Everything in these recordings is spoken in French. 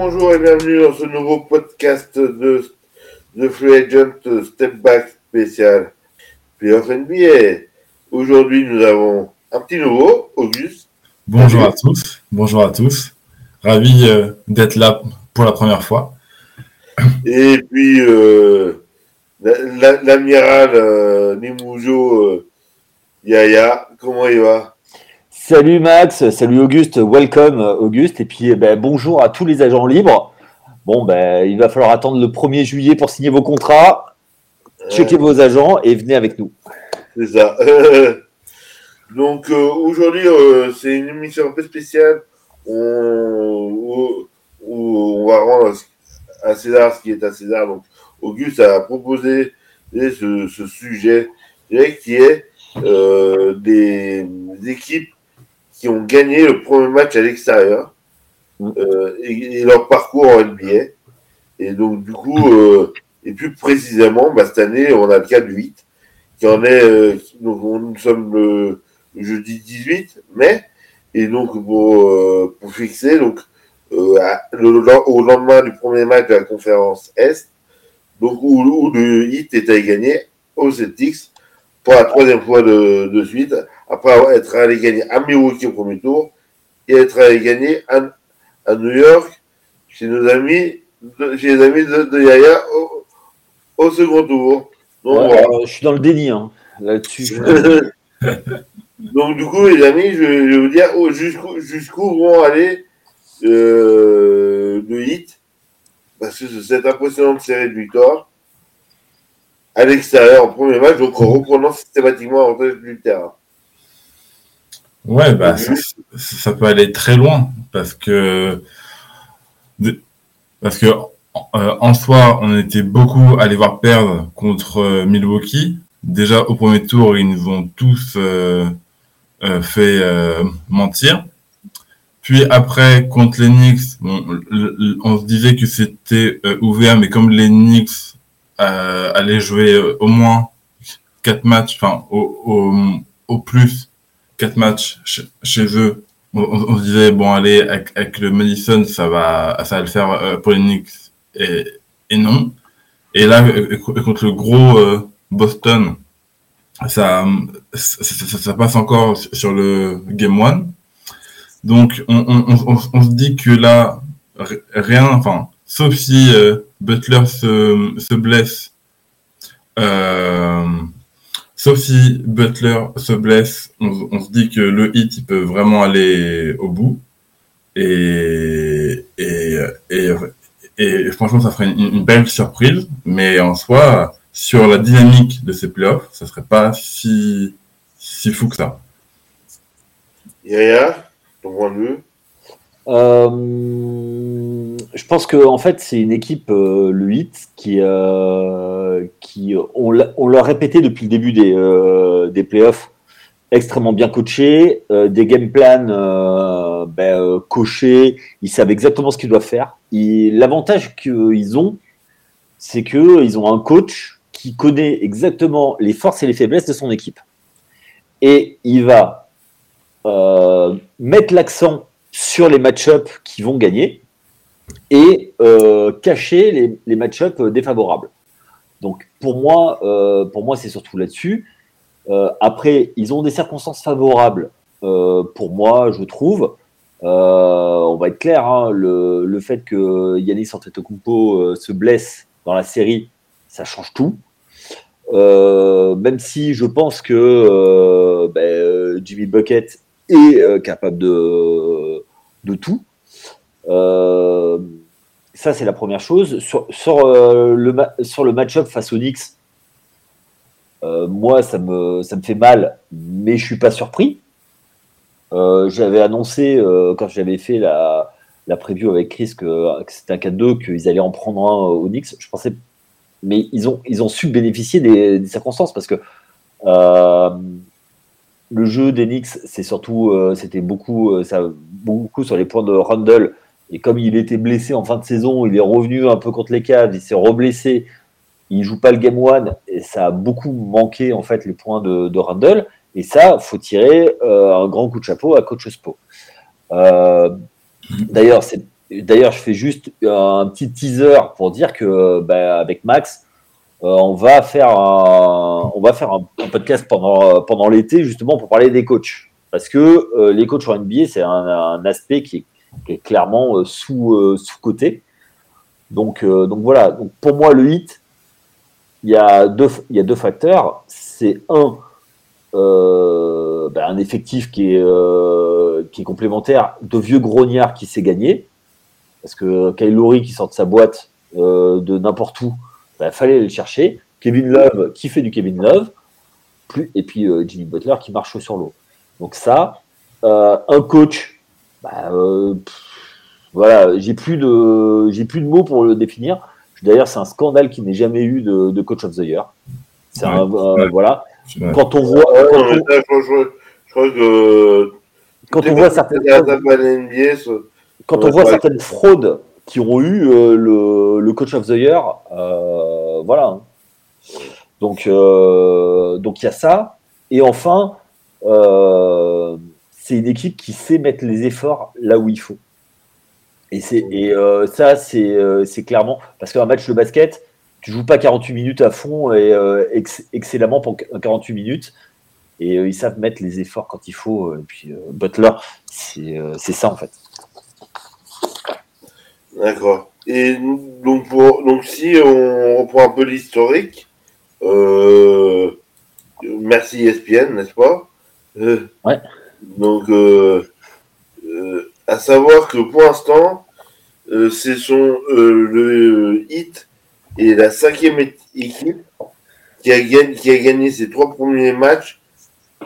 bonjour et bienvenue dans ce nouveau podcast de, de Free Agent Step Back spécial Playoff NBA. Aujourd'hui, nous avons un petit nouveau, Auguste. Bonjour à tous, bonjour à tous. Ravi euh, d'être là pour la première fois. Et puis, euh, l'amiral euh, Nimoujo euh, Yaya, comment il va? Salut Max, salut Auguste, welcome Auguste, et puis eh ben, bonjour à tous les agents libres. Bon, ben, il va falloir attendre le 1er juillet pour signer vos contrats, checker vos agents et venez avec nous. C'est ça. Donc aujourd'hui, c'est une émission un peu spéciale où, où, on va rendre à César ce qui est à César. Donc Auguste a proposé ce, ce sujet qui est euh, des équipes qui ont gagné le premier match à l'extérieur euh, et, leur parcours en NBA. Et donc, du coup, euh, et plus précisément, bah, cette année, on a le cas du 8, qui en est, euh, donc nous sommes le, jeudi 18 mai, et donc pour, pour fixer, donc le, au lendemain du premier match de la conférence Est, donc où, où le hit était gagné aux Celtics pour la troisième fois de, de suite, après être allé gagner à Milwaukee au premier tour et être allé gagner à, à New York chez nos amis, chez les amis de, de Yaya au, au, second tour. Donc, ouais, voilà. euh, je suis dans le déni hein, là-dessus. Donc du coup, les amis, je, je vais vous dire oh, jusqu'où vont aller euh, le hit, parce que cette impressionnante série de victoires à l'extérieur en premier match, donc en reprenant systématiquement l'avantage du terrain. Ouais, bah, ça, ça, peut aller très loin parce que parce que euh, en soi, on était beaucoup à les voir perdre contre euh, Milwaukee. Déjà au premier tour, ils nous ont tous euh, euh fait euh, mentir. Puis après, contre les Knicks, bon, on se disait que c'était euh, ouvert, mais comme les Knicks euh, allaient jouer au moins quatre matchs, enfin au, au, au, plus quatre matchs ch chez eux, on, se disait bon allez avec, le Madison ça va ça va le faire euh, pour les Knicks et, et non. Et là contre le gros Boston, ça ça, passe encore sur le game one. Donc, on, se dit que là, rien, enfin, sauf si euh, Butler se, se blesse, euh, sauf si Butler se blesse, on, se dit que le hit, il peut vraiment aller au bout. Et, franchement, ça ferait une, belle surprise. Mais en soi, sur la dynamique de ces playoffs, ça serait pas si, si fou que ça. Yeah ton point de euh, Je pense que en fait c'est une équipe euh, le 8 qui euh, qui on l'a répété depuis le début des euh, des playoffs extrêmement bien coachés, euh, des game plans ben, cochés, ils savent exactement ce qu'ils doivent faire. L'avantage qu'ils ont, c'est que ils ont un coach qui connaît exactement les forces et les faiblesses de son équipe. Et il va mettre l'accent sur les match-ups qui vont gagner et euh, cacher les, match-ups défavorables. Donc pour moi, euh, c'est surtout là-dessus. Euh, après, ils ont des circonstances favorables. Pour moi, je trouve. on va être clair, hein, le, le, fait que Yanis Antetokounmpo se blesse dans la série, ça change tout. Même si je pense que ben, Jimmy Bucket est euh, capable de, de tout. Euh, ça, c'est la première chose. Sur, sur le, sur le match-up face aux Knicks, moi, ça me, ça me fait mal, mais je suis pas surpris. j'avais annoncé, quand j'avais fait la, la preview avec Chris, que, c'était un 4-2, qu'ils allaient en prendre un aux Knicks. Je pensais mais ils ont, ils ont su bénéficier des, circonstances parce que euh, le jeu d'Enix, c'est surtout, euh, c'était beaucoup, euh, ça, beaucoup sur les points de Rundle. Et comme il était blessé en fin de saison, il est revenu un peu contre les Cavs, il s'est reblessé, il joue pas le game one, et ça a beaucoup manqué en fait les points de, de Rundle. Et ça, faut tirer euh, un grand coup de chapeau à Coach Spo. D'ailleurs, c'est d'ailleurs, je fais juste un petit teaser pour dire que bah, avec Max, on va faire un, on va faire un, podcast pendant, pendant l'été justement pour parler des coachs. Parce que les coachs en NBA, c'est un, aspect qui est, clairement sous, sous-côté. Donc, donc voilà, donc pour moi, le hit, il y a deux, il y a deux facteurs. C'est un, euh, ben, un effectif qui est, euh, qui est complémentaire de vieux grognards qui s'est gagné. Parce que Kyle qui sort de sa boîte euh, de n'importe où, il ben, fallait le chercher. Kevin Love qui fait du Kevin Love. Plus, et puis Jimmy Butler qui marche sur l'eau. Donc ça, un coach, ben, voilà, j'ai plus de j'ai plus de mots pour le définir. D'ailleurs, c'est un scandale qui n'ait jamais eu de, coach of the year. C'est voilà. Quand on voit. Quand on voit certaines. Quand on voit certaines fraudes qui ont eu euh, le, coach of the year, euh, voilà. Donc, euh, donc il y a ça. Et enfin, c'est une équipe qui sait mettre les efforts là où il faut. Et, et ça, c'est, clairement. Parce qu'un match de basket, tu joues pas 48 minutes à fond et excellemment pour 48 minutes. Et ils savent mettre les efforts quand il faut. Et puis Butler, c'est ça en fait. D'accord. Et donc, pour, donc si on reprend un peu l'historique, merci ESPN, n'est-ce pas? Ouais. Donc, à savoir que pour l'instant, c'est son le hit et la cinquième équipe qui a, gagné, qui a gagné ses trois premiers matchs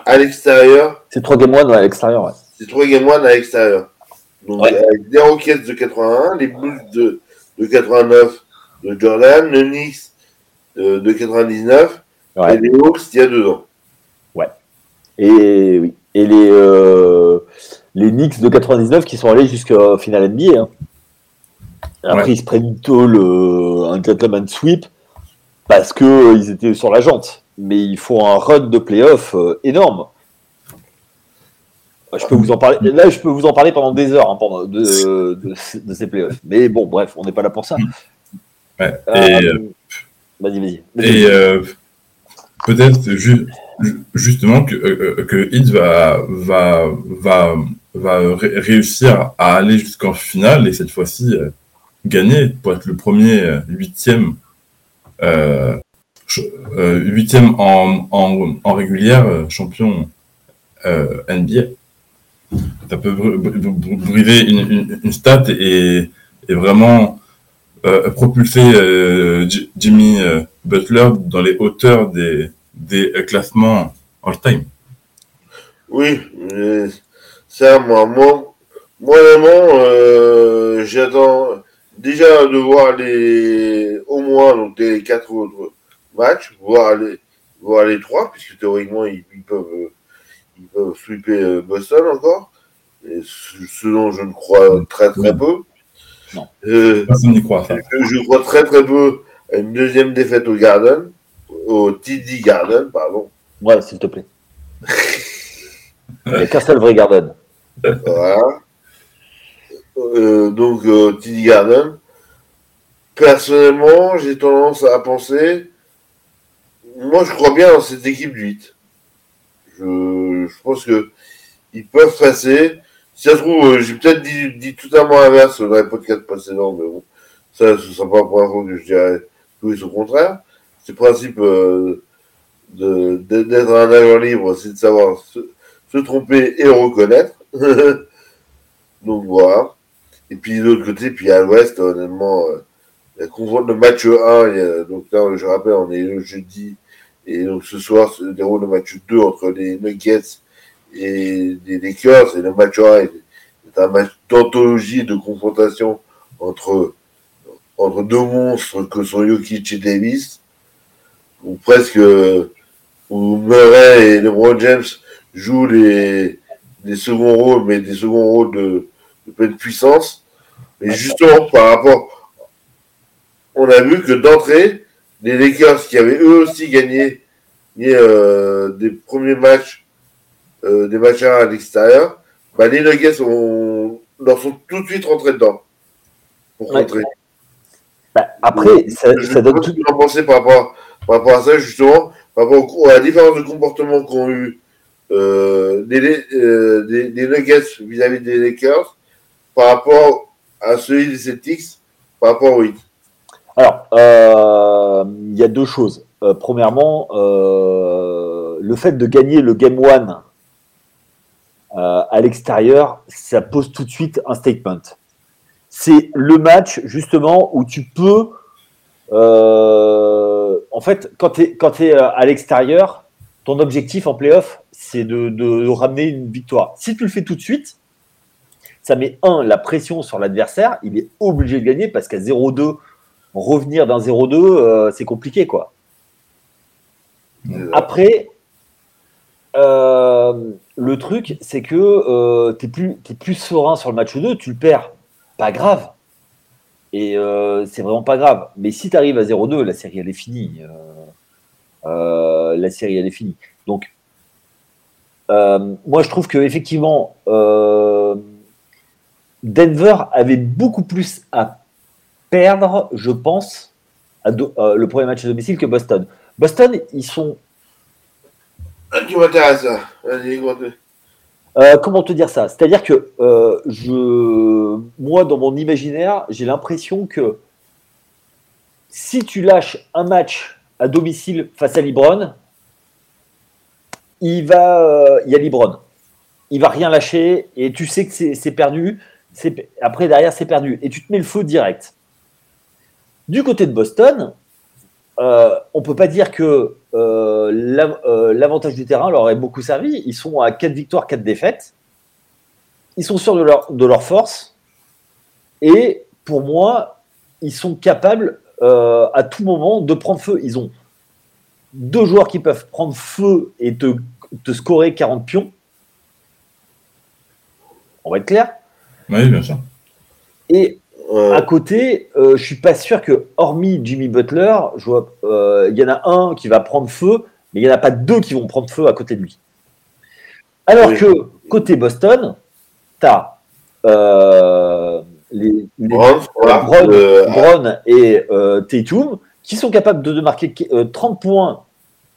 à l'extérieur. C'est trois game one à l'extérieur, ouais. C'est trois game one à l'extérieur. Donc, avec les Rockets de 81, les Bulls de, de 89 de Jordan, le Knicks de, de 99 et les Hawks il y a deux ans. Ouais. Et oui. Et les, euh, les Knicks de 99 qui sont allés jusqu'au final NBA. Hein. Après, ils se prennent le, un gentleman sweep parce qu'ils euh, étaient sur la jante. Mais il faut un run de playoff euh, énorme. Je peux vous en parler. Là, je peux vous en parler pendant des heures hein, pendant de, de, ces playoffs. Mais bon, bref, on n'est pas là pour ça. Ouais. Euh, vas-y, vas-y. et peut-être justement que, que Hit va, va, va, va réussir à aller jusqu'en finale et cette fois-ci gagner pour être le premier euh, huitième euh, euh, huitième en, en, en, régulière champion NBA. Ça peut briser une, stat et, et vraiment propulser Jimmy Butler dans les hauteurs des, des classements all-time. Oui, ça, moi, moi, moi vraiment, j'attends, déjà de voir les au moins donc les quatre autres matchs, voir les voir les trois, puisque théoriquement ils, peuvent ils peuvent euh, Boston encore, et ce, dont je ne crois très très peu. Non. Euh, Personne n'y croit. Je, crois très très peu à une deuxième défaite au Garden, au TD Garden, pardon. Ouais, s'il te plaît. Il n'y a qu'un seul vrai Garden. Voilà. Euh, donc euh, TD Garden. Personnellement, j'ai tendance à penser, moi je crois bien dans cette équipe du 8. Je, je pense que ils peuvent passer. Si ça se trouve, euh, j'ai peut-être dit, dit tout à moi inverse dans les podcasts précédents, mais bon, ça, ce sera pas la première fois que je dirais tout et au contraire. C'est le principe euh, d'être un agent libre, c'est de savoir se, se, tromper et reconnaître. Donc voilà. Et puis de l'autre côté, puis à l'ouest, honnêtement, euh, le match 1, donc là, je rappelle, on est le jeudi, et donc ce soir se déroule le match 2 entre les Nuggets et les Lakers, et le match 1 est, un match d'anthologie, de confrontation entre, entre deux monstres que sont Jokic et Davis, ou presque, où Murray et LeBron James jouent les, les seconds rôles, mais des seconds rôles de, de pleine puissance. Et justement, par rapport, on a vu que d'entrée, les Lakers qui avaient eux aussi gagné euh, des premiers matchs, euh, des matchs à l'extérieur, bah, les Nuggets ont, leur sont tout de suite rentrés dedans. pour contrer. Bah, après, ça, je ça donne tout. en penser par rapport, par rapport à ça, justement, par rapport au- à la différence de comportement qu'ont eu euh, des, euh, des, des Nuggets vis-à-vis des Lakers par rapport à celui des Celtics par rapport au Heat. Alors, euh, il y a deux choses. Premièrement, le fait de gagner le Game One euh, à l'extérieur, ça pose tout de suite un statement. C'est le match, justement, où tu peux. euh, en fait, quand tu es, à l'extérieur, ton objectif en playoff, c'est de, de ramener une victoire. Si tu le fais tout de suite, ça met, un, la pression sur l'adversaire. Il est obligé de gagner parce qu'à 0-2, revenir d'un 0-2, euh, c'est compliqué, quoi. Après, euh, le truc, c'est que euh, tu es, plus, t'es plus serein sur le match 2, tu le perds. Pas grave. Et euh, c'est vraiment pas grave. Mais si tu arrives à 0-2, la série, elle est finie. La série, elle est finie. Donc, moi, je trouve que effectivement, Denver avait beaucoup plus à perdre, je pense, le premier match à domicile que Boston. Boston, ils sont Vas-y, continue. Euh, comment te dire ça? C'est-à-dire que euh, moi, dans mon imaginaire, j'ai l'impression que si tu lâches un match à domicile face à Libron, il va, euh, y a Libron, il va rien lâcher et tu sais que c'est perdu. Après derrière, c'est perdu et tu te mets le feu direct. Du côté de Boston, euh, on peut pas dire que euh, euh, l'avantage du terrain leur est beaucoup servi. Ils sont à 4 victoires, 4 défaites. Ils sont sûrs de leur, de leur force. Et pour moi, ils sont capables euh, à tout moment de prendre feu. Ils ont deux joueurs qui peuvent prendre feu et te, te scorer 40 pions. On va être clair? Oui, bien sûr. Et Ouais. à côté, euh, je suis pas sûr que, hormis Jimmy Butler, euh, il y en a un qui va prendre feu, mais il n'y en a pas deux qui vont prendre feu à côté de lui. Alors Oui. que, côté Boston, tu as les, les Brown, voilà, et euh, Tatum qui sont capables de, de marquer euh, 30 points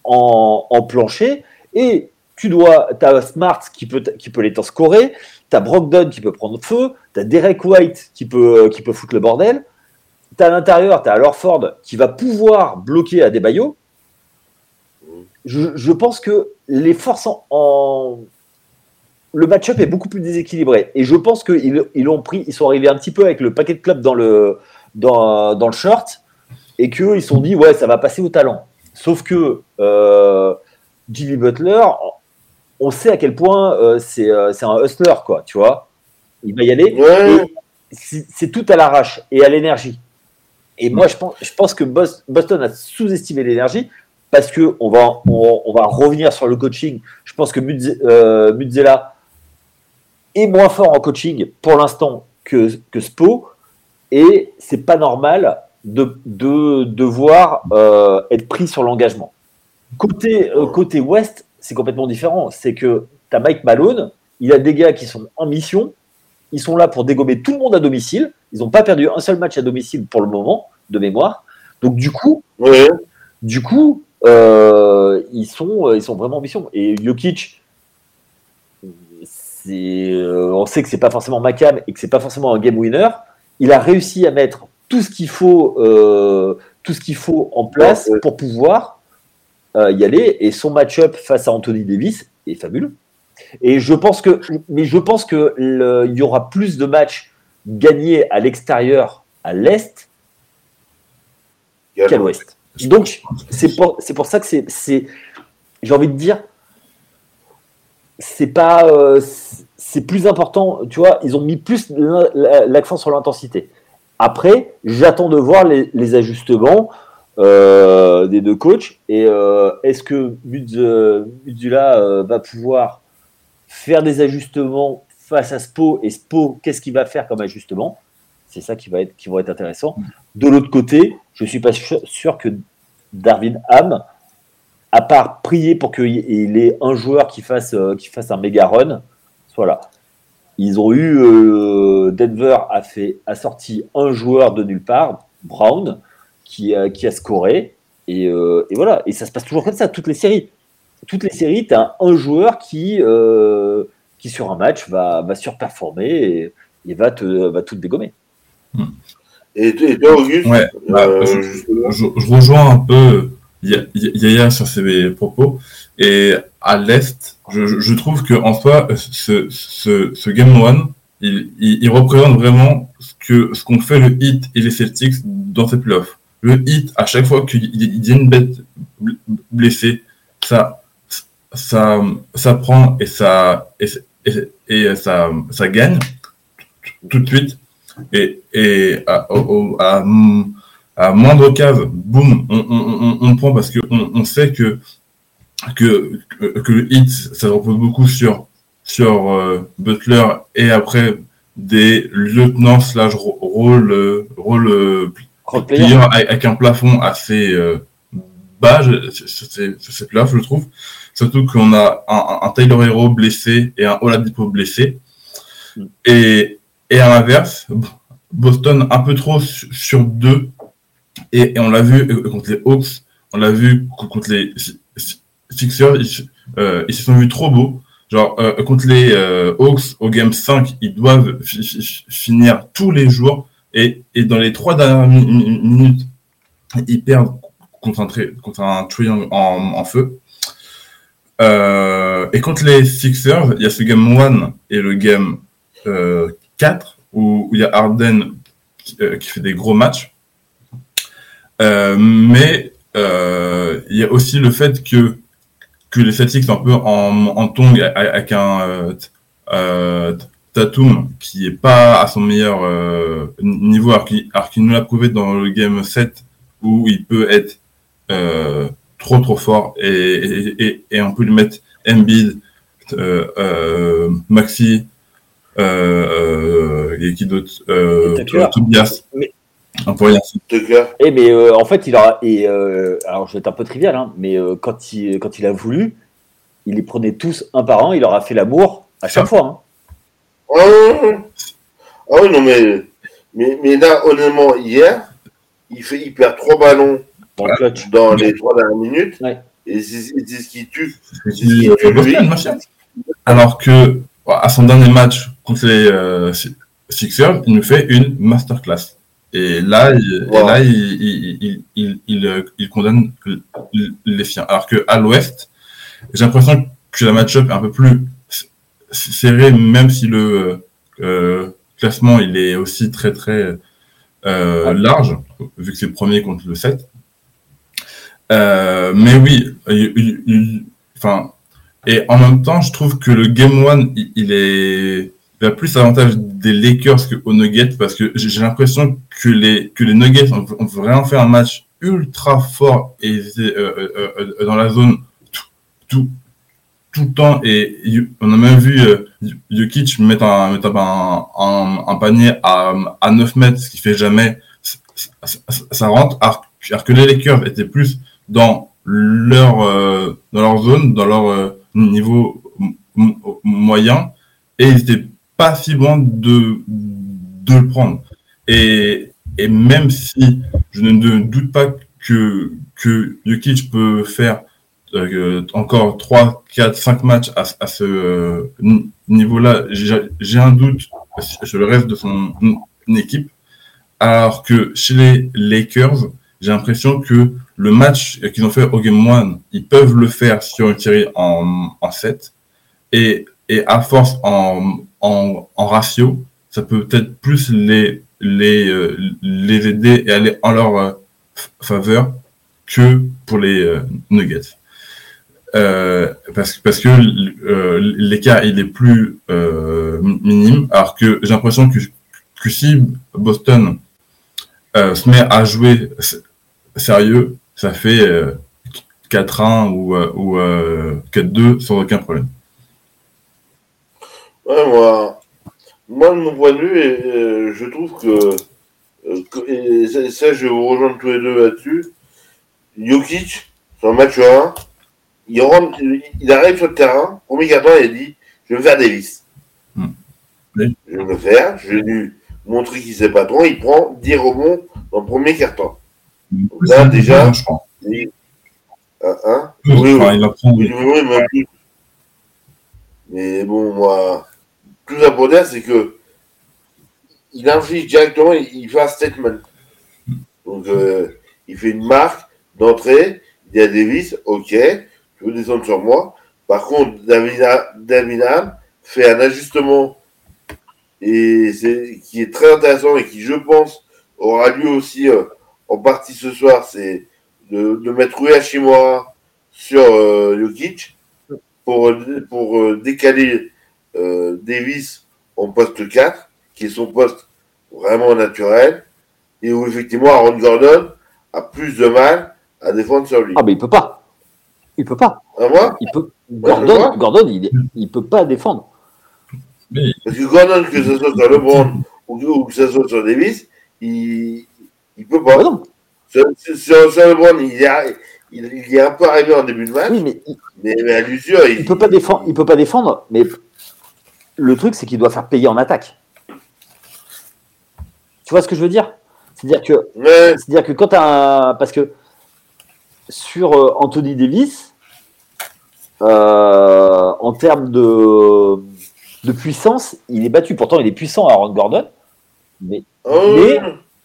en, en plancher et tu dois, as Smart qui peut, qui peut les t'en scorer, tu as Brogdon qui peut prendre feu, tu as Derek White qui peut, qui peut foutre le bordel, tu à l'intérieur, tu as Lorford qui va pouvoir bloquer à Desbayo. Je, je pense que les forces en, le match-up est beaucoup plus déséquilibré. Et je pense qu'ils ils pris, ils sont arrivés un petit peu avec le paquet de clubs dans le, dans, dans et qu'ils se sont dit, ouais, ça va passer au talent. Sauf que euh, Jimmy Butler, on sait à quel point euh, c'est euh, c'est un hustler, quoi, tu vois. Il va y aller. Ouais. C'est tout à l'arrache et à l'énergie. Et moi, je pense, je pense que Bos- Boston a sous-estimé l'énergie parce que on va, on, on va revenir sur le coaching. Je pense que Mutze- euh, Mutzela est moins fort en coaching pour l'instant que, que Spo et c'est pas normal de, de devoir euh, être pris sur l'engagement. Côté, euh, côté Ouest, c'est complètement différent. C'est que tu as Mike Malone, il a des gars qui sont en mission, ils sont là pour dégommer tout le monde à domicile. Ils n'ont pas perdu un seul match à domicile pour le moment, de mémoire. Donc du coup, Ouais. du coup, euh, ils sont, euh, ils sont vraiment en mission. Et Jokic, euh, on sait que c'est pas forcément Macam et que c'est pas forcément un game winner. Il a réussi à mettre tout ce qu'il faut, euh, tout ce qu'il faut en place Ouais. pour pouvoir euh, y aller. Et son match-up face à Anthony Davis est fabuleux. Et je pense que, mais je pense que le- il y aura plus de matchs gagnés à l'extérieur, à l'est, qu'à l'ouest. Donc, c'est pour, c'est pour ça que c'est, c'est- j'ai envie de dire, c'est pas, euh, c'est- plus important, tu vois, ils ont mis plus l'accent sur l'intensité. Après, j'attends de voir les, les ajustements euh, des deux coachs et euh, est-ce que Mutz- euh, va pouvoir faire des ajustements face à Spo et Spo, qu'est-ce qu'il va faire comme ajustement? C'est ça qui va être, qui va être intéressant. De l'autre côté, je suis pas sûr, que Darwin Ham, à part prier pour qu'il ait un joueur qui fasse, qui fasse un méga run, soit là. ils ont eu Denver a fait a sorti un joueur de nulle part, Brown, qui a, qui a scoré et, euh, et voilà et ça se passe toujours comme ça toutes les séries. Toutes les séries, tu as un joueur qui euh, qui sur un match va, va surperformer et, et va te va tout dégommer. Et, et toi, Auguste Ouais, bah, euh, je, justement je, je rejoins un peu Ya- Ya- Yaya sur ses propos. Et à l'Est, je, trouve que en soi, ce, ce, ce Game One, il, il, il représente vraiment ce que ce qu'ont fait le Heat et les Celtics dans ces playoffs. Le Heat, à chaque fois qu'il y a une bête bl- blessée, ça, ça, ça prend et ça, et, et, ça, ça gagne tout de suite. Et, et à, à, moindre case, boum, on, on, on, prend parce que on, sait que, que, que le hit, ça repose beaucoup sur, sur euh, Butler et après des lieutenants slash rôle, rôle euh, player. avec un plafond assez euh, bas, je- c'est- c'est là, je trouve. Surtout qu'on a un, un, Taylor Hero blessé et un Oladipo blessé. Mm. Et, et à l'inverse, Boston un peu trop su- sur deux. Et, et on l'a vu euh, contre les Hawks, on l'a vu co- contre les Si- Si- Sixers, ils, se- euh, ils se sont vus trop beaux. Genre, euh, contre les Hawks, au Game 5, ils doivent fi- fi- finir tous les jours. Et, dans les trois dernières mi- mi- minutes, ils perdent contre un, contre triangle en, feu. Euh, et contre les Sixers, il y a ce game 1 et le game euh, 4 où, où il y a Harden qui, euh, fait des gros matchs. Euh, mais euh, il y a aussi le fait que, que les Celtics sont un peu en, en tongue avec un euh, euh, Tatum qui est pas à son meilleur euh, niveau alors qu'il alors qu'il nous l'a prouvé dans le game 7 où il peut être euh, trop trop fort et, et, et, et on peut lui mettre Embiid, euh, euh, Maxi, et qui d'autre, euh, Et. Tobias. Mais- On pourrait. Tucker. Eh mais euh, en fait, il aura et euh, alors je vais être un peu trivial, hein, mais euh, quand il quand il a voulu, il les prenait tous un par un, il leur a fait l'amour à chaque Ça. fois. hein. Oui, ah oui, non, mais, mais, mais là, honnêtement, hier, il, fait, il perd trois ballons Dans les trois dernières minutes. Ouais. Et c'est c'est ce qui tue. C'est C'est ce qui tue lui. Boston, machin. Alors que à son dernier match contre les euh, Sixers, il nous fait une masterclass. Et là, il, et Wow. là, il, il, il, il, il, euh, il condamne les siens. Alors que à l'Ouest, j'ai l'impression que la match-up est un peu plus serrée, même si le euh, classement il est aussi très très euh, large, vu que c'est le premier contre le 7. Euh, mais oui, enfin, et en même temps, je trouve que le Game One, il, est, a plus avantage des Lakers que aux Nuggets parce que j'ai l'impression que les que les Nuggets ont, ont vraiment fait un match ultra fort et dans la zone tout, tout tout le temps et on a même vu euh, Jokic mettre un mettre un, un, panier à, à 9 mètres, ce qui fait jamais ça, rentre, alors, que les Lakers étaient plus dans leur euh, dans leur zone, dans leur euh, niveau moyen, et ils étaient pas si loin de de le prendre. Et et même si je ne doute pas que que Jokic peut faire euh, encore 3, 4, 5 matchs à, ce euh, ni- niveau-là, j'ai un doute sur le reste de son équipe. Alors que chez les Lakers, j'ai l'impression que le match qu'ils ont fait au Game 1, ils peuvent le faire sur une série en, en 7. Et, à force en, ratio, ça peut peut-être plus les, les, euh, aider et aller en leur faveur que pour les Nuggets. Euh, parce, que euh, l'écart il est plus euh, minime, alors que j'ai l'impression que, si Boston se met à jouer sérieux, ça fait euh, 4-1 ou, euh, ou euh, 4-2 sans aucun problème. Ouais, moi, moi, de mon point de vue, je trouve que, et ça, je vais vous rejoindre tous les deux là-dessus. Jokic, sur le match 1, il, rentre, il arrive sur le terrain, premier carton, il a dit Je vais me faire Davis. Hmm. je vais le faire, je vais lui montrer qu'il sait pas trop, il prend 10 rebonds dans le premier carton. Là, déjà, il, hein, oui, oui, mais bon, moi, tout ça pour dire, c'est que il inflige directement, il, fait un statement. Donc, euh, il fait une marque d'entrée, il dit à Davis, ok, tu veux descendre sur moi. Par contre, David fait un ajustement et c'est qui est très intéressant et qui, je pense, aura lieu aussi euh, en partie ce soir, c'est de, de, mettre Rui Hashimura sur euh, Jokic pour, pour euh, décaler euh, Davis en poste 4, qui est son poste vraiment naturel, et où effectivement Aaron Gordon a plus de mal à défendre sur lui. Ah, mais il peut pas. Il peut pas. Moi il peut... Gordon, Gordon, il, il peut pas défendre. Parce que Gordon, que ce soit sur LeBron ou que ce soit sur Davis, il, il peut pas. non. Sur, sur, sur LeBron, il y a, il, il, est un peu arrivé en début de match. Oui, mais, mais, mais, à l'usure, il, il peut pas défendre. Il peut pas défendre, mais le truc, c'est qu'il doit faire payer en attaque. Tu vois ce que je veux dire? C'est-à-dire que, c'est-à-dire que quand tu as un, parce que sur euh, Anthony Davis, euh, en termes de, de puissance, il est battu. Pourtant, il est puissant, Aaron Gordon, mais, oh. mais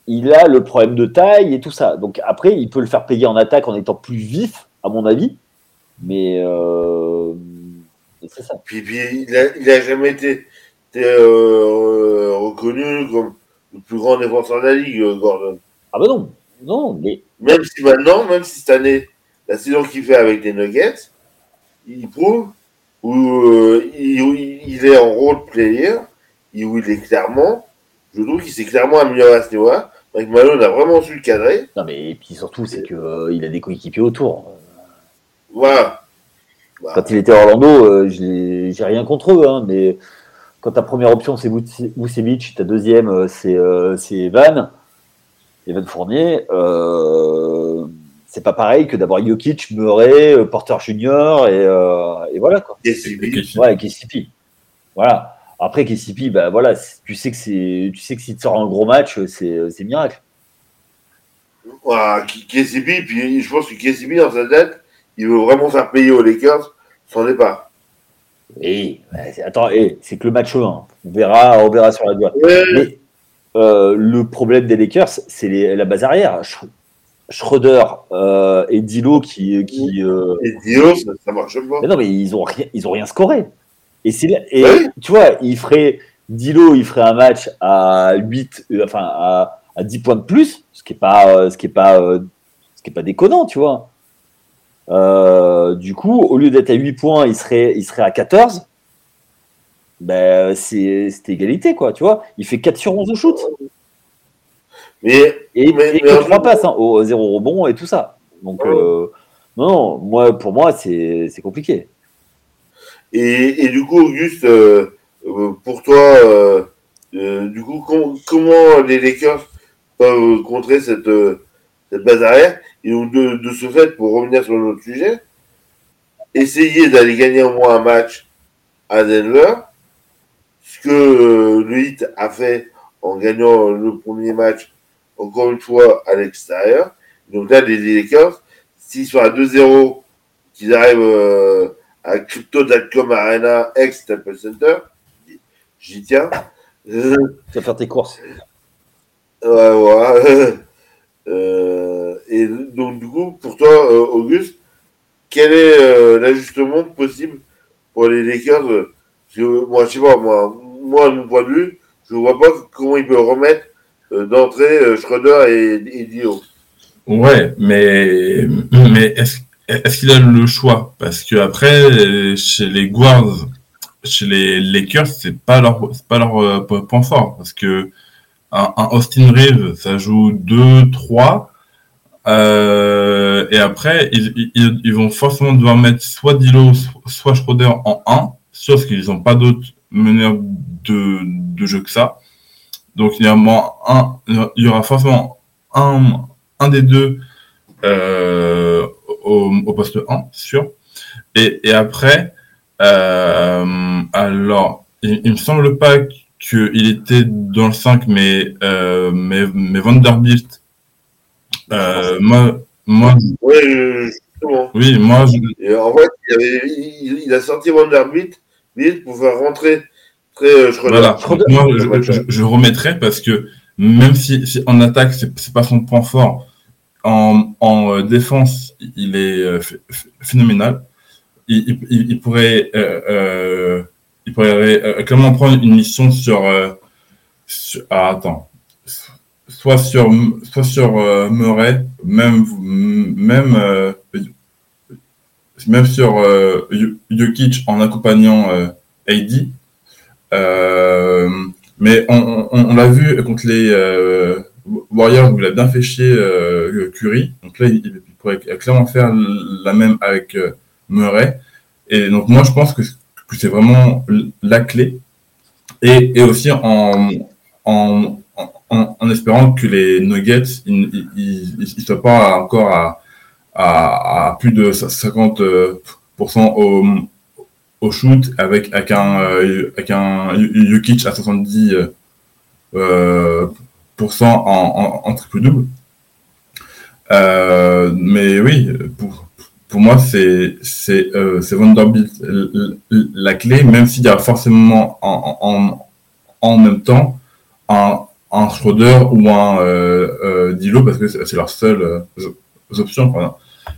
il a le problème de taille et tout ça. Donc après, il peut le faire payer en attaque en étant plus vif, à mon avis. Mais euh, c'est ça. Puis, puis il, a, il a jamais été, été euh, reconnu comme le plus grand défenseur de la ligue, Gordon. Ah bah non, non, mais même si maintenant, même si cette année, la saison qu'il fait avec des Nuggets, il prouve où euh, il, il, est en rôle player, où il est clairement, je trouve qu'il s'est clairement amélioré à ce niveau-là. Mike Malone a vraiment su le cadrer. Non, mais et puis surtout, c'est qu'il euh, a des coéquipiers autour. Voilà. Quand il était à Orlando, euh, j'ai rien contre eux, hein, mais quand ta première option c'est Vucevic, ta deuxième euh, c'est euh, Evan, Fournier, euh, c'est pas pareil que d'avoir Jokic, Murray, euh, Porter Junior et, euh, et voilà quoi. KCP. Ouais, KCP. Voilà. Après KCP, bah voilà, tu sais que c'est, tu sais que s'il te sort un gros match, c'est, c'est miracle. Voilà, KCP, puis je pense que KCP dans sa tête, il veut vraiment faire payer aux Lakers son départ. Oui, attends, c'est que le match 1, on verra, on verra sur la doigt. Ouais. Mais euh, le problème des Lakers, c'est la base arrière. Sch- Schroeder euh, et Dilo qui. qui euh, Et Dio, ça, marche pas. Mais non, mais ils ont rien, ils ont rien scoré. Et, Oui. tu vois, il ferait. Dilo, il ferait un match à 8, euh, enfin à, à 10 points de plus, ce qui est pas, ce qui est pas, ce qui est pas déconnant, tu vois. Du coup, au lieu d'être à 8 points, il serait, il serait à 14. Ben, c'est égalité, quoi, tu vois. Il fait 4 sur 11 au shoot. Mais, Et, Mais- et mais que en- 3 passes, hein, au zéro rebond et tout ça. Donc, Ouais. euh, non, non, moi, pour moi, c'est compliqué. et, et du coup, Auguste, euh, euh, pour toi, euh, du coup, com- comment les Lakers peuvent contrer cette, cette base arrière? Et donc, de, de ce fait, pour revenir sur notre sujet, essayer d'aller gagner au moins un match à Denver, ce que euh, le a fait en gagnant le premier match, encore une fois, à l'extérieur. Donc là, les Lakers, s'ils sont à 2-0, qu'ils arrivent euh, à Crypto.com Arena ex Staples Center, j'y tiens. Tu vas faire tes courses. Ouais, voilà. Euh, et donc, du coup, pour toi, Auguste, quel est l'ajustement possible pour les Lakers Moi, je sais pas, moi, moi, de mon point de vue, je vois pas comment ils peuvent remettre euh, d'entrée euh, Schroeder et, et Dio. Ouais, mais, mais est-ce est-ce qu'il a le choix? Parce que après, chez les Guards, chez les Lakers, c'est pas leur, pas leur euh, point fort. Parce que un, Austin Reeves, ça joue 2, 3. Euh, et après, ils, ils, ils vont forcément devoir mettre soit Dilo, soit Schroeder en 1, sauf qu'ils n'ont pas d'autres meneurs de, de jeu que ça. Donc il y, a un, il y aura forcément un, un des deux euh, au, poste 1, sûr. Et, et après, euh, alors, il, il me semble pas qu'il était dans le 5, mais, euh, mais, mais Vanderbilt, euh, moi, moi, Oui, justement. oui, moi, je- en fait, il- il a sorti Vanderbilt rentrer très euh, Schroeder. Voilà. Moi, je, je, je remettrais parce que même si, si en attaque, c'est c'est pas son point fort, en, en euh, défense, il est euh, ph- ph- phénoménal. Il, il, il- il pourrait, euh, euh, il pourrait euh, clairement prendre une mission sur, euh, sur- ah, attends, soit sur, soit sur euh, Murray, même, même, euh, même sur euh, en accompagnant euh, AD. Euh, mais on, l'a vu contre les euh, Warriors où il a bien fait chier Curry. Donc là, il, pourrait clairement faire la même avec Murray. Et donc moi, je pense que, c'est vraiment la clé. Et, et aussi en, en, en, en espérant que les Nuggets ils ne soient pas encore à, à, plus de 50% au, shoot avec, avec un, euh, avec un à 70 euh, pourcent en, triple double. Euh, mais oui, pour, pour moi, c'est c'est euh, Vanderbilt la clé, même s'il y a forcément en, en, en même temps un, un Schroeder ou un Dilo parce que c'est leur seule euh, option.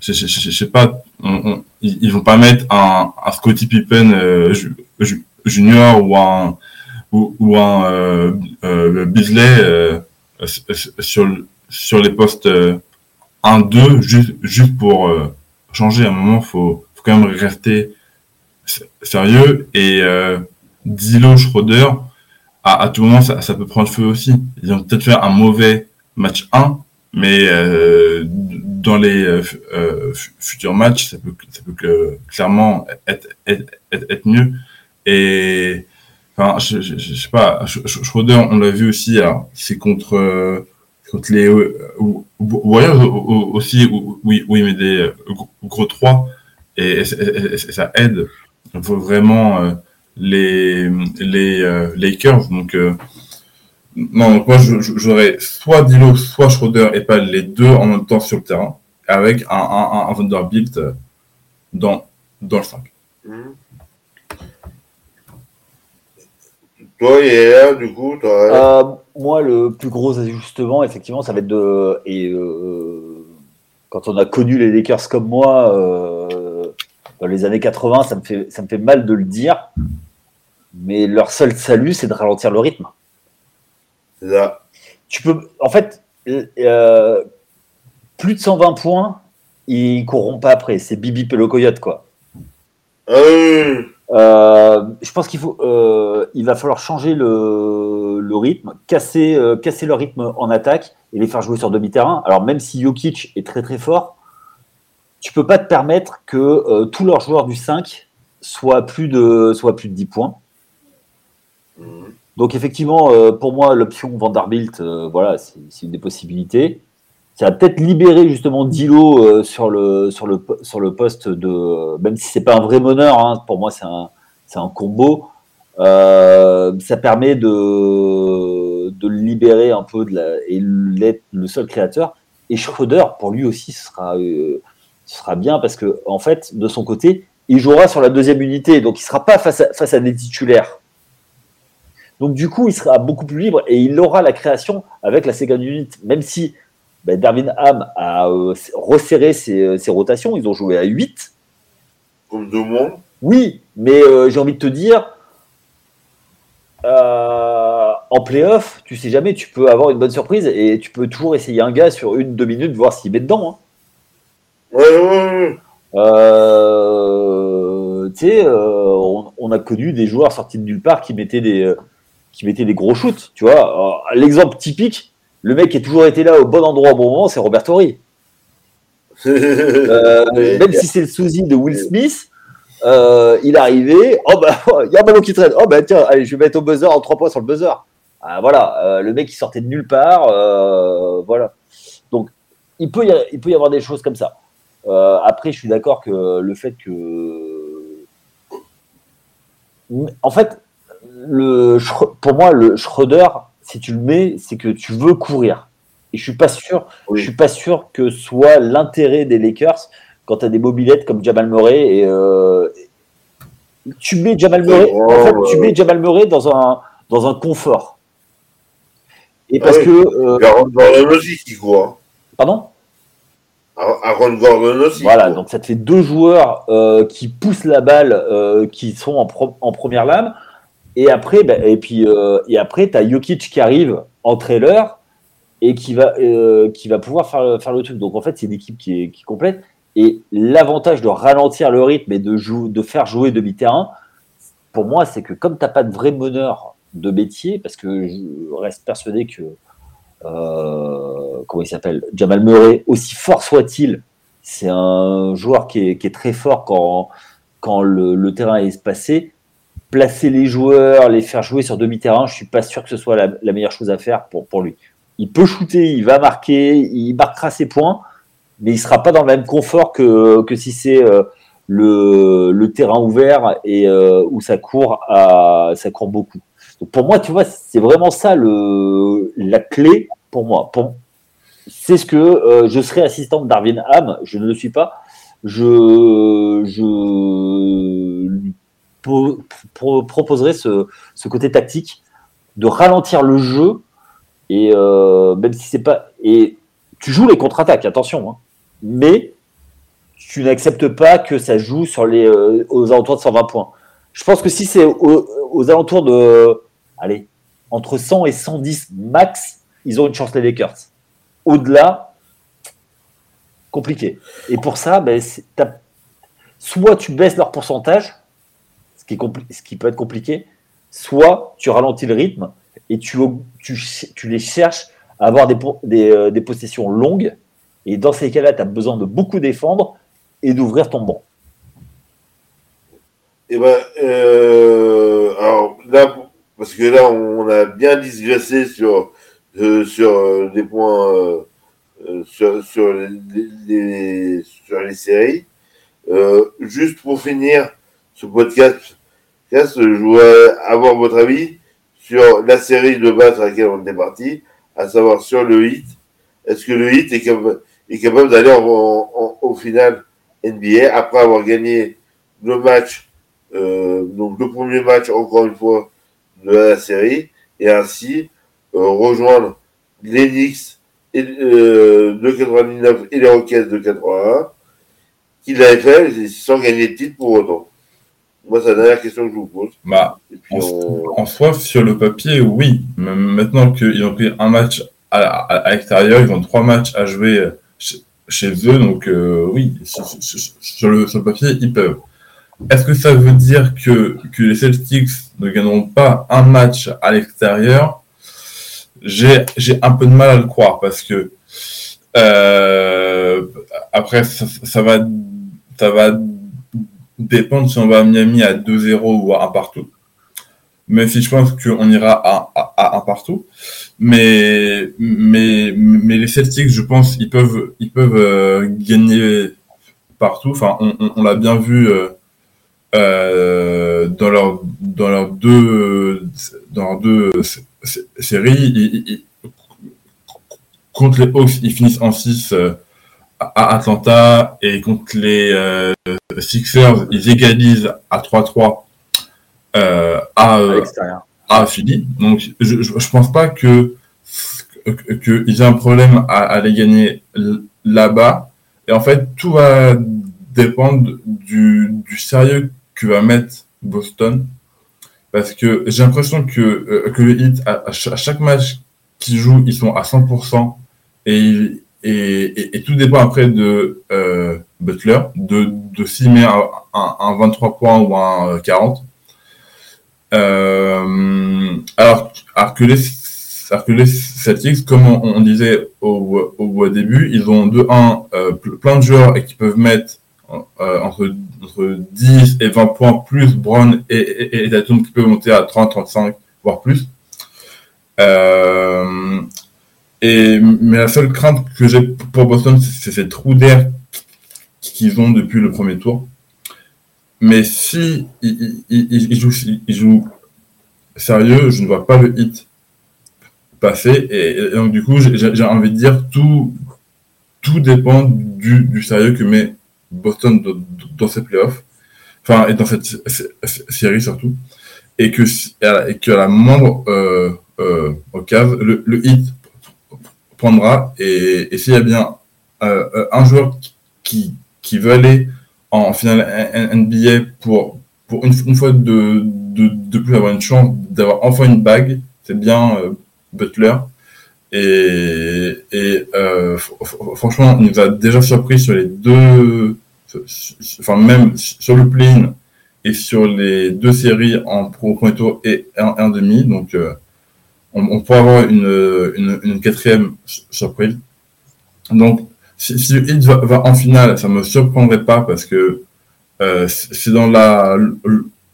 Je, je, sais pas, on, on, ils, vont pas mettre un, un Scotty Pippen euh, junior ou un ou, un euh, euh, Bisley sur sur les postes 1-2 juste juste pour changer. À un moment, faut faut quand même rester sérieux et euh, Dilo Schroeder à, tout moment ça, peut prendre feu aussi. Ils ont peut-être fait un mauvais match 1, mais euh, dans les euh, futurs matchs, ça peut, ça peut que, clairement être, être, être, mieux. Et enfin, je, je, je sais pas, Schroeder, on l'a vu aussi, c'est contre, contre les Warriors aussi, où il met des gros 3, et, ça aide. Vraiment euh, les, les euh, Lakers. Donc, euh, non, donc moi, j'aurais soit Dilo, soit Schroeder et pas les deux en même temps sur le terrain, avec un, un, un Vanderbilt dans, dans le 5. Mmh. Toi, hier, du coup, euh, Moi, le plus gros ajustement, effectivement, ça va être de. Et euh, quand on a connu les Lakers comme moi, euh, dans les années 80, ça me, fait, ça me fait mal de le dire, mais leur seul salut, c'est de ralentir le rythme. Là. Tu peux, en fait, euh, plus de 120 points, ils courront pas après. C'est Bibi Pelo Coyote, quoi. Euh... Euh, je pense qu'il faut, euh, il va falloir changer le, le rythme, casser, euh, casser le rythme en attaque et les faire jouer sur demi-terrain. Alors même si Jokic est très très fort, tu peux pas te permettre que euh, tous leurs joueurs du 5 soient plus de, soient plus de 10 points. Mmh. Donc effectivement, euh, pour moi, l'option Vanderbilt, euh, voilà, c'est une des possibilités. Ça va peut-être libérer justement Dilo euh, sur, le, poste de. Même si c'est pas un vrai meneur, hein, pour moi c'est un, un combo. Ça permet de, le libérer un peu de la, et l'être le seul créateur. Et Schroeder, pour lui aussi, ce sera, bien parce que en fait, de son côté, il jouera sur la deuxième unité, donc il sera pas face à des titulaires. Donc du coup, il sera beaucoup plus libre et il aura la création avec la second unit, même si ben, Darwin Ham a euh, resserré ses, ses, rotations. Ils ont joué à 8. Comme deux monde. Oui, mais euh, j'ai envie de te dire, euh, en playoff, tu sais jamais, tu peux avoir une bonne surprise et tu peux toujours essayer un gars sur une, deux minutes, voir s'il met dedans. Hein. Ouais, ouais, ouais. tu sais, on, on, a connu des joueurs sortis de nulle part qui mettaient des, qui mettaient des gros shoots. Tu vois, l'exemple typique, le mec qui a toujours été là au bon endroit au bon moment, c'est Robert Torrey. euh, même si c'est le sosie de Will Smith, euh, il est arrivé, oh bah, il y a un ballon qui traîne, oh bah tiens, allez, je vais mettre au buzzer en trois points sur le buzzer. Ah, voilà, euh, le mec qui sortait de nulle part, euh, voilà. Donc, il peut, y, il peut y avoir des choses comme ça. Euh, après, je suis d'accord que le fait que. En fait, le, pour moi, le Schroeder, si tu le mets, c'est que tu veux courir. Et je suis pas sûr, je suis pas sûr que soit l'intérêt des Lakers quand tu as des mobilettes comme Jamal Murray et euh, tu mets Jamal Murray, en fait, tu mets Jamal Murray dans un dans un confort. Et parce que euh, Gordon aussi qui court. Pardon? Aaron Gordon aussi. Voilà, donc ça te fait deux joueurs euh, qui poussent la balle, euh, qui sont en, en première lame. Et après, bah, et puis, euh, et après, tu as Jokic qui arrive en trailer et qui va, euh, qui va pouvoir faire, faire le truc. Donc en fait, c'est une équipe qui est, complète. Et l'avantage de ralentir le rythme et de, de faire jouer demi-terrain, pour moi, c'est que comme tu n'as pas de vrai meneur de métier, parce que je reste persuadé que, euh, comment il s'appelle, Jamal Murray, aussi fort soit-il, c'est un joueur qui est, qui est, très fort quand, quand le, le terrain est espacé placer les joueurs, les faire jouer sur demi-terrain, je suis pas sûr que ce soit la, meilleure chose à faire pour, pour lui. Il peut shooter, il va marquer, il marquera ses points, mais il sera pas dans le même confort que, que si c'est euh, le, le, terrain ouvert et euh, où ça court, à, ça court beaucoup. Pour moi, tu vois, c'est vraiment ça le, la clé pour moi. C'est ce que euh, je serai assistant de Darwin Ham, je ne le suis pas. Je, je proposerait ce, ce, côté tactique de ralentir le jeu et euh, même si c'est pas et tu joues les contre-attaques, attention, hein, mais tu n'acceptes pas que ça joue sur les euh, aux alentours de 120 points. Je pense que si c'est aux, alentours de allez entre 100 et 110 max, ils ont une chance les Lakers. Au-delà, compliqué. Et pour ça, ben, soit tu baisses leur pourcentage, qui, ce qui peut être compliqué, soit tu ralentis le rythme et tu, les cherches à avoir des, euh, des possessions longues. Et dans ces cas-là, tu as besoin de beaucoup défendre et d'ouvrir ton banc. Et eh ben, euh, alors là, parce que là, on a bien digressé sur, euh, sur des points, sur, sur, les, sur les séries. juste pour finir, ce podcast, je voudrais avoir votre avis sur la série de base à laquelle on est parti, à savoir sur le hit. Est-ce que le hit est capable, d'aller au final NBA après avoir gagné le match, euh, donc le premier match encore une fois de la série, et ainsi euh, rejoindre les Knicks euh, de 99 et les Rockets de 81, qu'il avait fait sans gagner de titre pour autant. Moi, c'est la dernière question que je vous pose. Bah, en, soi, sur le papier, oui. maintenant qu'ils ont pris un match à, l'extérieur, ils ont trois matchs à jouer chez, eux, donc euh, oui, sur, le, sur, le, papier, ils peuvent. Est-ce que ça veut dire que, que les Celtics ne gagneront pas un match à l'extérieur? J'ai un peu de mal à le croire parce que euh, après, ça, ça, va, ça va dépendre si on va à Miami à 2-0 ou à 1 partout. Mais si je pense qu'on ira à, à, 1 partout. Mais, mais, mais les Celtics, je pense, ils peuvent, ils peuvent euh, gagner partout. Enfin, on, on, l'a bien vu euh, euh, dans dans leurs deux dans leurs deux séries. contre les Hawks, ils finissent en 6 à Atlanta et contre les euh, Sixers, ils égalisent à 3-3 euh, à, à, Philly. Donc, je, je, pense pas que qu'ils aient un problème à, à les gagner là-bas. Et en fait, tout va dépendre du, du sérieux que va mettre Boston. Parce que j'ai l'impression que, euh, que le hit, à, à, chaque match qu'ils jouent, ils sont à 100% et ils, et, tout dépend après de euh, Butler, de, de s'il met un, un, 23 points ou un 40. Euh, alors, alors, que les Celtics, comme on, disait au, début, ils ont de 1 euh, plein de joueurs et qui peuvent mettre euh, entre, entre 10 et 20 points plus Brown et, et, Tatum qui peuvent monter à 30, 35, voire plus. Euh, mais la seule crainte que j'ai pour Boston, c'est ces trous d'air qu'ils ont depuis le premier tour. Mais si ils, jouent, sérieux, je ne vois pas le hit passer. Et, donc, du coup, j'ai envie de dire, tout, tout dépend du, sérieux que met Boston dans, ses playoffs, enfin, et dans cette série surtout, et que, et que la moindre euh, euh, occasion, le hit prendra, et, et s'il y a bien euh, euh un joueur qui, qui veut aller en finale NBA pour, pour une, une fois de, de, de, plus avoir une chance d'avoir enfin une bague, c'est bien euh, Butler. Et, et franchement, il nous a déjà surpris sur les deux, enfin même sur le plane et sur les deux séries en premier tour et un, demi. Donc, on, on, pourrait avoir une, une, une, quatrième surprise. Donc, si, si le Heat va, en finale, ça me surprendrait pas parce que euh, c'est dans la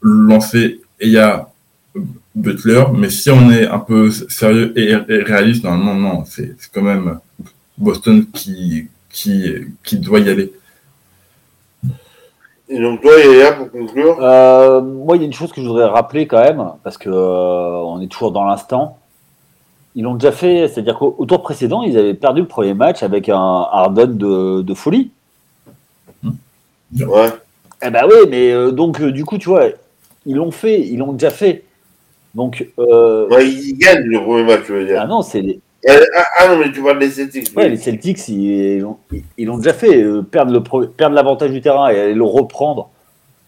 lancée et il y a Butler, mais si on est un peu sérieux et, réaliste, normalement, non, c'est quand même Boston qui, qui, qui doit y aller. Et donc toi, Yaya, pour conclure? Euh, Moi, il y a une chose que je voudrais rappeler quand même, parce que euh, on est toujours dans l'instant. Ils l'ont déjà fait, c'est-à-dire qu'au tour précédent, ils avaient perdu le premier match avec un Harden de, de folie. Ouais. Eh ben oui, mais euh, donc du coup, tu vois, ils l'ont fait, ils l'ont déjà fait. Donc. Euh... Ouais, ils gagnent le premier match, je veux dire. Ah non, c'est les. Ah, ah, non, mais tu parles des Celtics. Ouais, les Celtics, ils, ils l'ont déjà fait, euh, perdre, l'avantage du terrain et aller le reprendre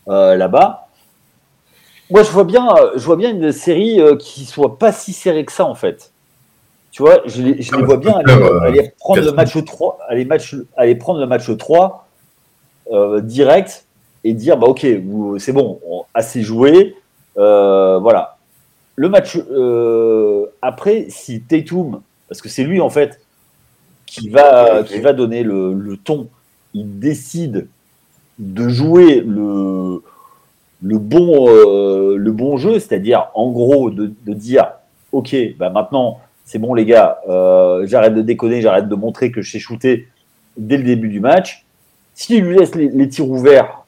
euh, là-bas. Moi, je vois bien, je vois bien une série euh, qui soit pas si serrée que ça, en fait. Tu vois, je, les, je les vois bien aller, aller prendre le match 3, aller, match, aller prendre le match 3 direct et dire bah ok, c'est bon, assez joué, voilà. Le match après, si Tatum parce que c'est lui en fait qui va, qui va donner le, ton. Il décide de jouer le, le, bon, euh, le bon jeu, c'est-à-dire en gros de, dire ok, bah maintenant c'est bon les gars, euh, j'arrête de déconner, j'arrête de montrer que je sais shooter dès le début du match. S'il lui laisse les, tirs ouverts,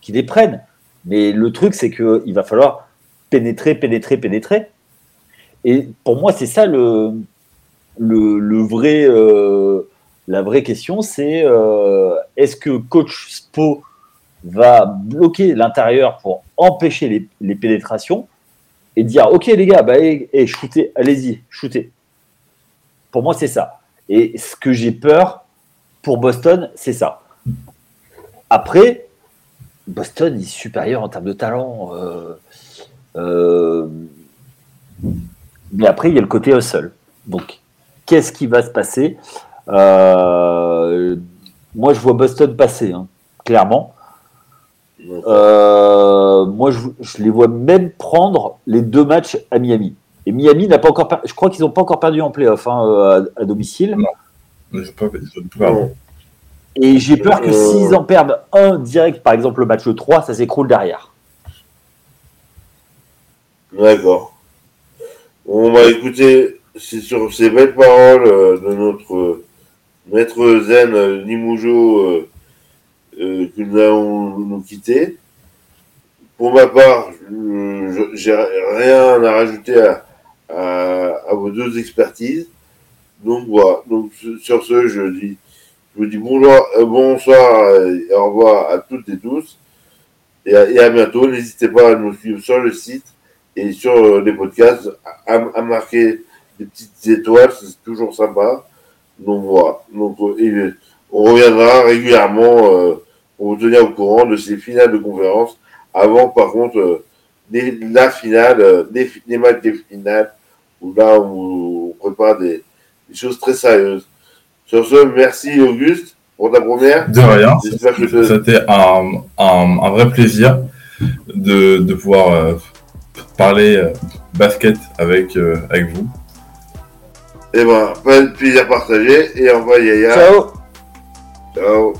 qu'il les prenne. Mais le truc, c'est qu'il va falloir pénétrer, pénétrer, pénétrer. Et pour moi, c'est ça le, le, vrai, euh, la vraie question, c'est euh, est-ce que coach Spo va bloquer l'intérieur pour empêcher les, pénétrations et dire ok les gars, bah, eh, eh, shootez, allez-y, shootez. Pour moi, c'est ça. Et ce que j'ai peur pour Boston, c'est ça. Après, Boston est supérieur en termes de talent. Euh, mais après, il y a le côté hustle. Donc, qu'est-ce qui va se passer? Euh, Moi, je vois Boston passer, hein, clairement. Euh, moi, je, les vois même prendre les deux matchs à Miami. Et Miami n'a pas encore, je crois qu'ils n'ont pas encore perdu en playoff hein, à, domicile. Non, pas, Et j'ai peur que euh, s'ils en perdent un direct, par exemple le match 3, ça s'écroule derrière. D'accord. On va écouter c'est sur ces belles paroles euh, de notre euh, maître zen euh, Nimoujo que nous allons nous quitter. Pour ma part, j'ai rien à rajouter à, à, vos deux expertises. Donc voilà. Donc sur ce, je dis, je vous dis bonjour, bonsoir et au revoir à toutes et tous. Et à, et bientôt. N'hésitez pas à nous suivre sur le site et sur les podcasts, à, marquer des petites étoiles, c'est toujours sympa. Donc voilà. Donc, euh, on reviendra régulièrement euh, pour vous tenir au courant de ces finales de conférence. Avant, par contre, euh, la finale, des, des, matchs des finales, où là, on, prépare des, des, choses très sérieuses. Sur ce, merci Auguste pour ta première. De rien. C'était un, un, un, vrai plaisir de, de pouvoir euh, parler basket avec, avec vous. Eh ben, de plaisir partagé et on va Yaya. Ciao. Ciao.